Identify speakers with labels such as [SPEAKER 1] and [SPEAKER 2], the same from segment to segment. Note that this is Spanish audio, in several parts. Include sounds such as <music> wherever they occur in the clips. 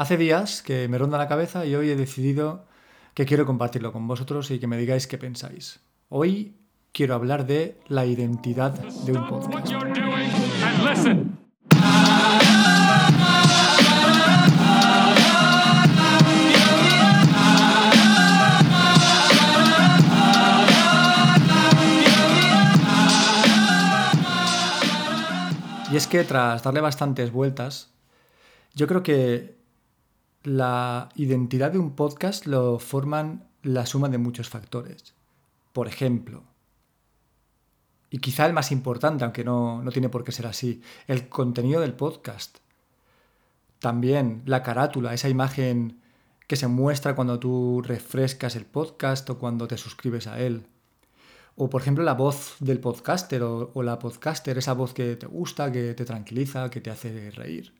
[SPEAKER 1] Hace días que me ronda la cabeza y hoy he decidido que quiero compartirlo con vosotros y que me digáis qué pensáis. Hoy quiero hablar de la identidad de un podcast. Y es que tras darle bastantes vueltas, yo creo que la identidad de un podcast lo forman la suma de muchos factores. Por ejemplo, y quizá el más importante, aunque no, no tiene por qué ser así, el contenido del podcast. También la carátula, esa imagen que se muestra cuando tú refrescas el podcast o cuando te suscribes a él. O por ejemplo la voz del podcaster o, la podcaster, esa voz que te gusta, que te tranquiliza, que te hace reír.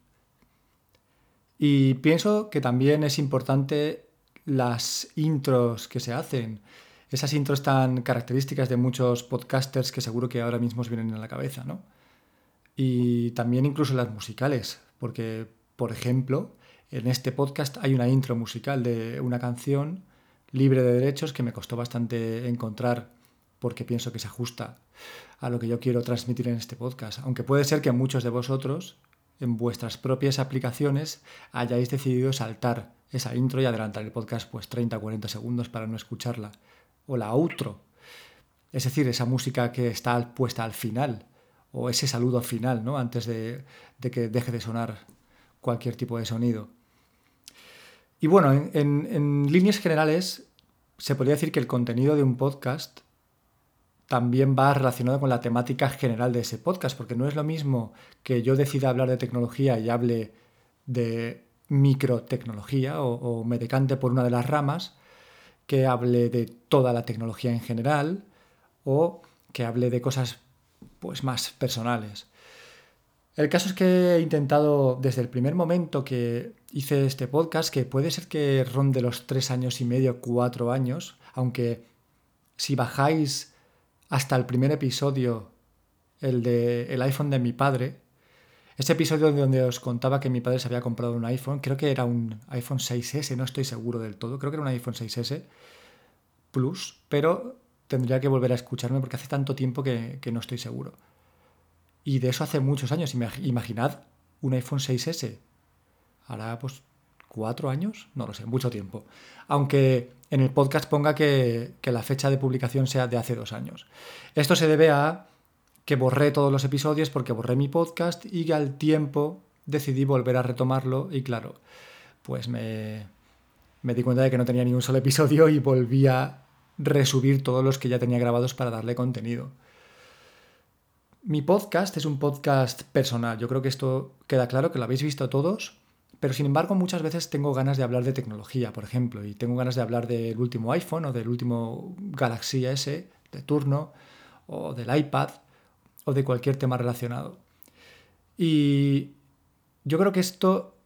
[SPEAKER 1] Y pienso que también es importante las intros que se hacen, esas intros tan características de muchos podcasters que seguro que ahora mismo os vienen a la cabeza, ¿no? Y también incluso las musicales, porque, por ejemplo, en este podcast hay una intro musical de una canción libre de derechos que me costó bastante encontrar porque pienso que se ajusta a lo que yo quiero transmitir en este podcast. Aunque puede ser que muchos de vosotros, en vuestras propias aplicaciones, hayáis decidido saltar esa intro y adelantar el podcast pues 30 o 40 segundos para no escucharla. O la outro. Es decir, esa música que está puesta al final. O ese saludo final, ¿no? Antes de, que deje de sonar cualquier tipo de sonido. Y bueno, en líneas generales, se podría decir que el contenido de un podcast también va relacionado con la temática general de ese podcast, porque no es lo mismo que yo decida hablar de tecnología y hable de microtecnología o, o me decante por una de las ramas, que hable de toda la tecnología en general o que hable de cosas pues más personales. El caso es que he intentado desde el primer momento que hice este podcast, que puede ser que ronde los tres años y medio, cuatro años, aunque si bajáis hasta el primer episodio, el de el iPhone de mi padre. Ese episodio donde os contaba que mi padre se había comprado un iPhone, creo que era un iPhone 6S, no estoy seguro del todo, creo que era un iPhone 6S Plus, pero tendría que volver a escucharme porque hace tanto tiempo que, que no estoy seguro. Y de eso hace muchos años, imaginad un iPhone 6S. Ahora pues cuatro años, no lo sé, mucho tiempo. Aunque en el podcast ponga que, la fecha de publicación sea de hace dos años. Esto se debe a que borré todos los episodios porque borré mi podcast y al tiempo decidí volver a retomarlo y claro, pues me, me di cuenta de que no tenía ni un solo episodio y volví a resubir todos los que ya tenía grabados para darle contenido. Mi podcast es un podcast personal, yo creo que esto queda claro, que lo habéis visto todos, pero sin embargo, muchas veces tengo ganas de hablar de tecnología, por ejemplo, y tengo ganas de hablar del último iPhone o del último Galaxy S de turno, o del iPad, o de cualquier tema relacionado. Y yo creo que esto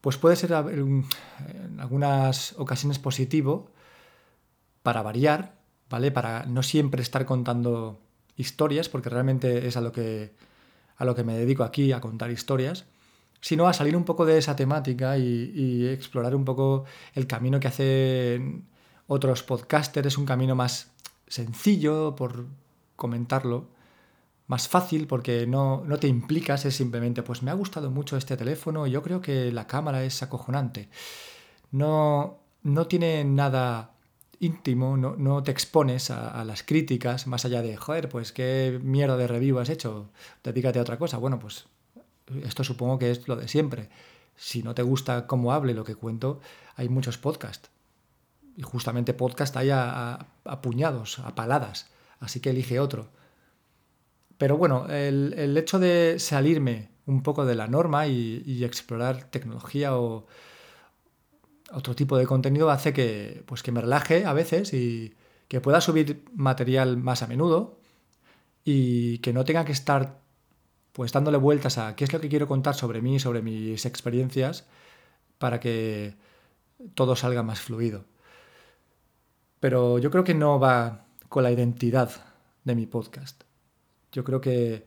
[SPEAKER 1] pues puede ser en algunas ocasiones positivo para variar, ¿vale? Para no siempre estar contando historias, porque realmente es a lo que, a lo que me dedico aquí, a contar historias sino a salir un poco de esa temática y, explorar un poco el camino que hacen otros podcasters. Es un camino más sencillo, por comentarlo, más fácil porque no, no, te implicas, es simplemente, pues me ha gustado mucho este teléfono y yo creo que la cámara es acojonante. No, no tiene nada íntimo, no, no te expones a, a, las críticas, más allá de, joder, pues qué mierda de review has hecho, dedícate a otra cosa. Bueno, pues esto supongo que es lo de siempre. Si no te gusta cómo hable lo que cuento, hay muchos podcasts. Y justamente podcast hay a, puñados, a paladas. Así que elige otro. Pero bueno, el, hecho de salirme un poco de la norma y, explorar tecnología o otro tipo de contenido hace que, pues que me relaje a veces y que pueda subir material más a menudo y que no tenga que estar pues dándole vueltas a qué es lo que quiero contar sobre mí, sobre mis experiencias, para que todo salga más fluido. Pero yo creo que no va con la identidad de mi podcast. Yo creo que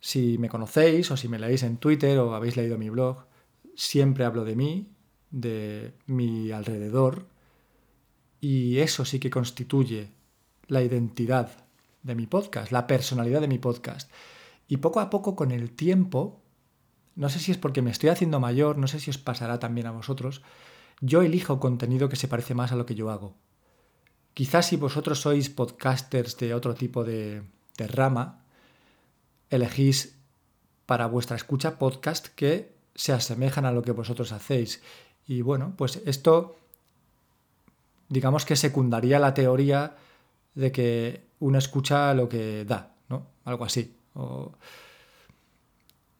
[SPEAKER 1] si me conocéis o si me leéis en Twitter o habéis leído mi blog, siempre hablo de mí, de mi alrededor, y eso sí que constituye la identidad de mi podcast, la personalidad de mi podcast. Y poco a poco con el tiempo, no sé si es porque me estoy haciendo mayor, no sé si os pasará también a vosotros, yo elijo contenido que se parece más a lo que yo hago. Quizás si vosotros sois podcasters de otro tipo de, rama, elegís para vuestra escucha podcast que se asemejan a lo que vosotros hacéis. Y bueno, pues esto digamos que secundaría la teoría de que uno escucha lo que da, ¿no? Algo así.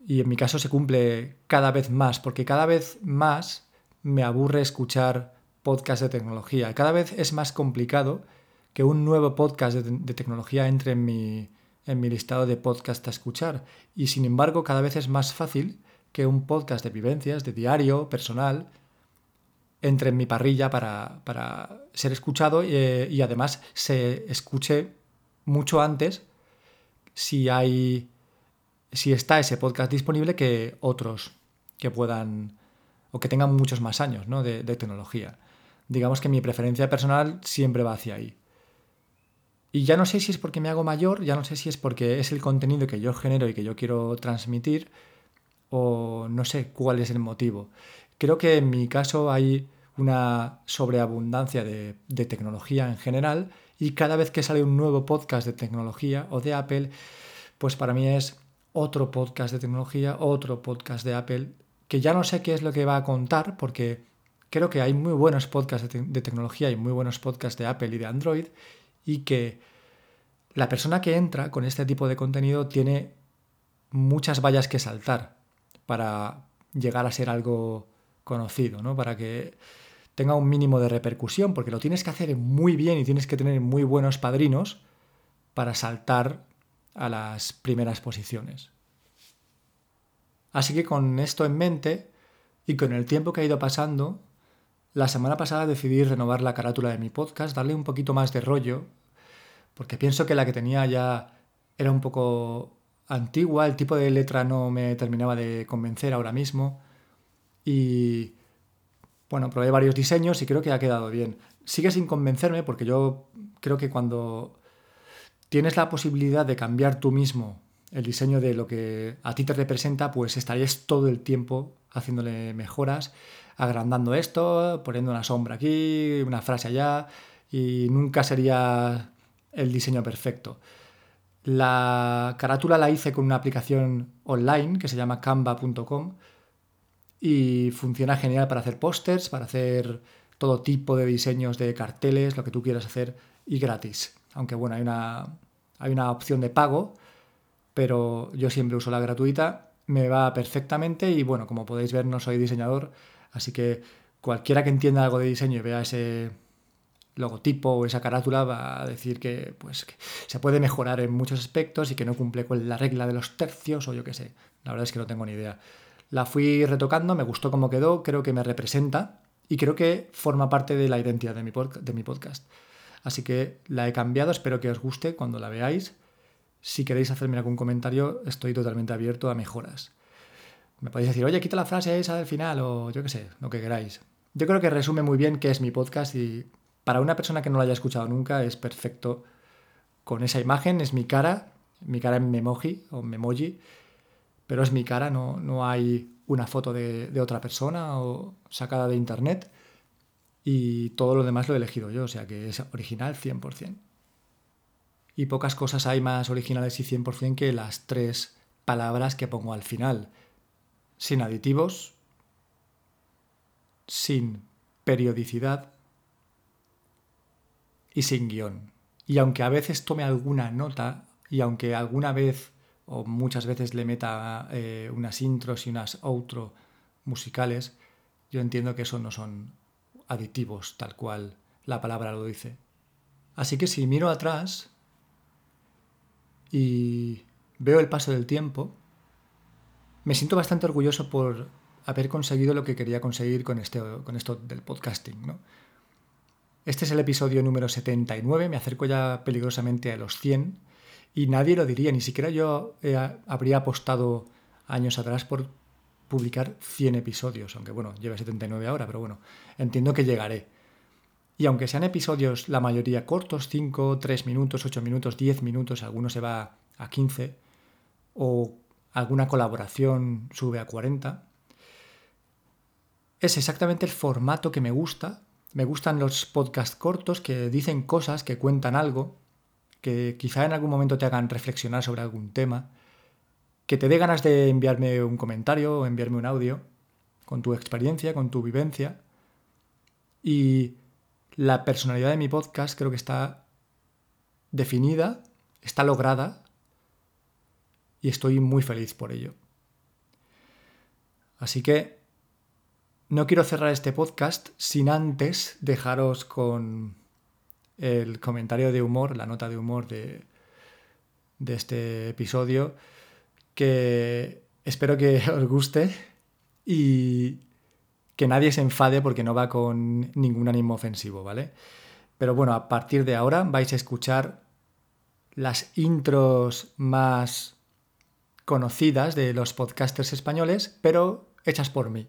[SPEAKER 1] Y en mi caso se cumple cada vez más, porque cada vez más me aburre escuchar podcasts de tecnología. Cada vez es más complicado que un nuevo podcast de, tecnología entre en mi, en mi listado de podcasts a escuchar. Y sin embargo, cada vez es más fácil que un podcast de vivencias, de diario, personal, entre en mi parrilla para, ser escuchado eh, y, además se escuche mucho antes si hay si está ese podcast disponible que otros que puedan o que tengan muchos más años de, de, tecnología. Digamos que mi preferencia personal siempre va hacia ahí. Y ya no sé si es porque me hago mayor, ya no sé si es porque es el contenido que yo genero y que yo quiero transmitir, o no sé cuál es el motivo. Creo que en mi caso hay una sobreabundancia de, tecnología en general y cada vez que sale un nuevo podcast de tecnología o de Apple, pues para mí es otro podcast de tecnología, otro podcast de Apple, que ya no sé qué es lo que va a contar porque creo que hay muy buenos podcasts de, de tecnología y muy buenos podcasts de Apple y de Android y que la persona que entra con este tipo de contenido tiene muchas vallas que saltar para llegar a ser algo conocido, ¿no? Para que tenga un mínimo de repercusión, porque lo tienes que hacer muy bien y tienes que tener muy buenos padrinos para saltar a las primeras posiciones. Así que con esto en mente y con el tiempo que ha ido pasando, la semana pasada decidí renovar la carátula de mi podcast, darle un poquito más de rollo, porque pienso que la que tenía ya era un poco antigua, el tipo de letra no me terminaba de convencer ahora mismo y bueno, probé varios diseños y creo que ha quedado bien. Sigue sin convencerme porque yo creo que cuando tienes la posibilidad de cambiar tú mismo el diseño de lo que a ti te representa, pues estarías todo el tiempo haciéndole mejoras, agrandando esto, poniendo una sombra aquí, una frase allá, y nunca sería el diseño perfecto. La carátula la hice con una aplicación online que se llama canva.com y funciona genial para hacer pósters, para hacer todo tipo de diseños de carteles, lo que tú quieras hacer y gratis. Aunque bueno, hay una, hay una opción de pago, pero yo siempre uso la gratuita, me va perfectamente y bueno, como podéis ver no soy diseñador, así que cualquiera que entienda algo de diseño y vea ese logotipo o esa carátula va a decir que, pues, que se puede mejorar en muchos aspectos y que no cumple con la regla de los tercios o yo qué sé. La verdad es que no tengo ni idea. La fui retocando, me gustó cómo quedó, creo que me representa y creo que forma parte de la identidad de mi, de mi podcast. Así que la he cambiado, espero que os guste cuando la veáis. Si queréis hacerme algún comentario, estoy totalmente abierto a mejoras. Me podéis decir, oye, quita la frase esa del final o yo qué sé, lo que queráis. Yo creo que resume muy bien qué es mi podcast y para una persona que no lo haya escuchado nunca es perfecto con esa imagen, es mi cara, mi cara en memoji o memoji pero es mi cara, no, no hay una foto de, de, otra persona o sacada de internet y todo lo demás lo he elegido yo, o sea que es original 100%. Y pocas cosas hay más originales y 100% que las tres palabras que pongo al final. Sin aditivos, sin periodicidad y sin guion. Y aunque a veces tome alguna nota y aunque alguna vez o muchas veces le meta eh, unas intros y unas outro musicales, yo entiendo que eso no son aditivos tal cual la palabra lo dice. Así que si miro atrás y veo el paso del tiempo, me siento bastante orgulloso por haber conseguido lo que quería conseguir con, este, con esto del podcasting. ¿no? Este es el episodio número 79, me acerco ya peligrosamente a los 100 y nadie lo diría, ni siquiera yo eh, habría apostado años atrás por, publicar 100 episodios, aunque bueno, lleve 79 ahora, pero bueno, entiendo que llegaré. Y aunque sean episodios la mayoría cortos, 5, 3 minutos, 8 minutos, 10 minutos, alguno se va a 15, o alguna colaboración sube a 40, es exactamente el formato que me gusta. Me gustan los podcasts cortos que dicen cosas, que cuentan algo, que quizá en algún momento te hagan reflexionar sobre algún tema, que te dé ganas de enviarme un comentario o enviarme un audio con tu experiencia, con tu vivencia. Y la personalidad de mi podcast creo que está definida, está lograda y estoy muy feliz por ello. Así que no quiero cerrar este podcast sin antes dejaros con el comentario de humor, la nota de humor de, de este episodio, que espero que <laughs> os guste y que nadie se enfade porque no va con ningún ánimo ofensivo, ¿vale? Pero bueno, a partir de ahora vais a escuchar las intros más conocidas de los podcasters españoles, pero hechas por mí.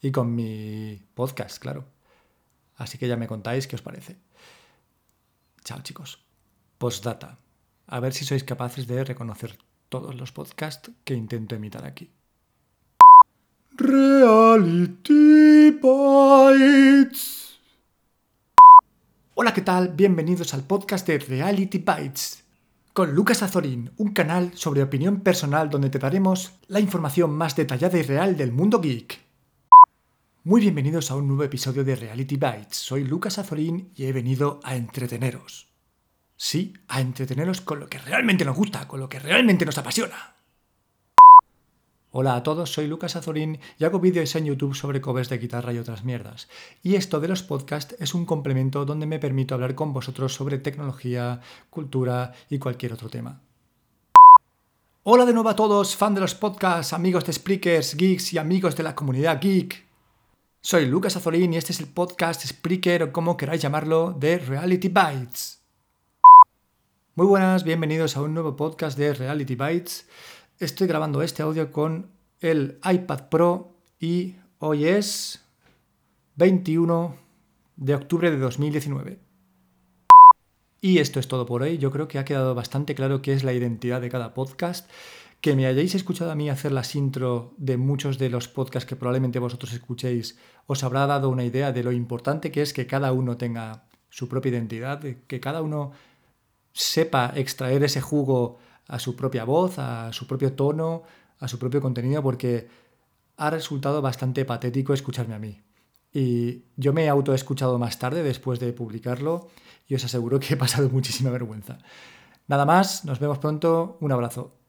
[SPEAKER 1] Y con mi podcast, claro. Así que ya me contáis qué os parece. Chao chicos. Postdata. A ver si sois capaces de reconocer todos los podcasts que intento imitar aquí. Reality Bites. Hola, ¿qué tal? Bienvenidos al podcast de Reality Bites. Con Lucas Azorín, un canal sobre opinión personal donde te daremos la información más detallada y real del mundo geek. Muy bienvenidos a un nuevo episodio de Reality Bites. Soy Lucas Azorín y he venido a entreteneros. Sí, a entreteneros con lo que realmente nos gusta, con lo que realmente nos apasiona. Hola a todos, soy Lucas Azorín y hago vídeos en YouTube sobre covers de guitarra y otras mierdas. Y esto de los podcasts es un complemento donde me permito hablar con vosotros sobre tecnología, cultura y cualquier otro tema. Hola de nuevo a todos, fan de los podcasts, amigos de Spreakers, geeks y amigos de la comunidad geek. Soy Lucas Azorín y este es el podcast Spreaker o como queráis llamarlo de Reality Bites. Muy buenas, bienvenidos a un nuevo podcast de Reality Bites. Estoy grabando este audio con el iPad Pro y hoy es 21 de octubre de 2019. Y esto es todo por hoy. Yo creo que ha quedado bastante claro qué es la identidad de cada podcast. Que me hayáis escuchado a mí hacer las intro de muchos de los podcasts que probablemente vosotros escuchéis os habrá dado una idea de lo importante que es que cada uno tenga su propia identidad, que cada uno sepa extraer ese jugo a su propia voz, a su propio tono, a su propio contenido, porque ha resultado bastante patético escucharme a mí. Y yo me he autoescuchado más tarde, después de publicarlo, y os aseguro que he pasado <laughs> muchísima vergüenza. Nada más, nos vemos pronto, un abrazo.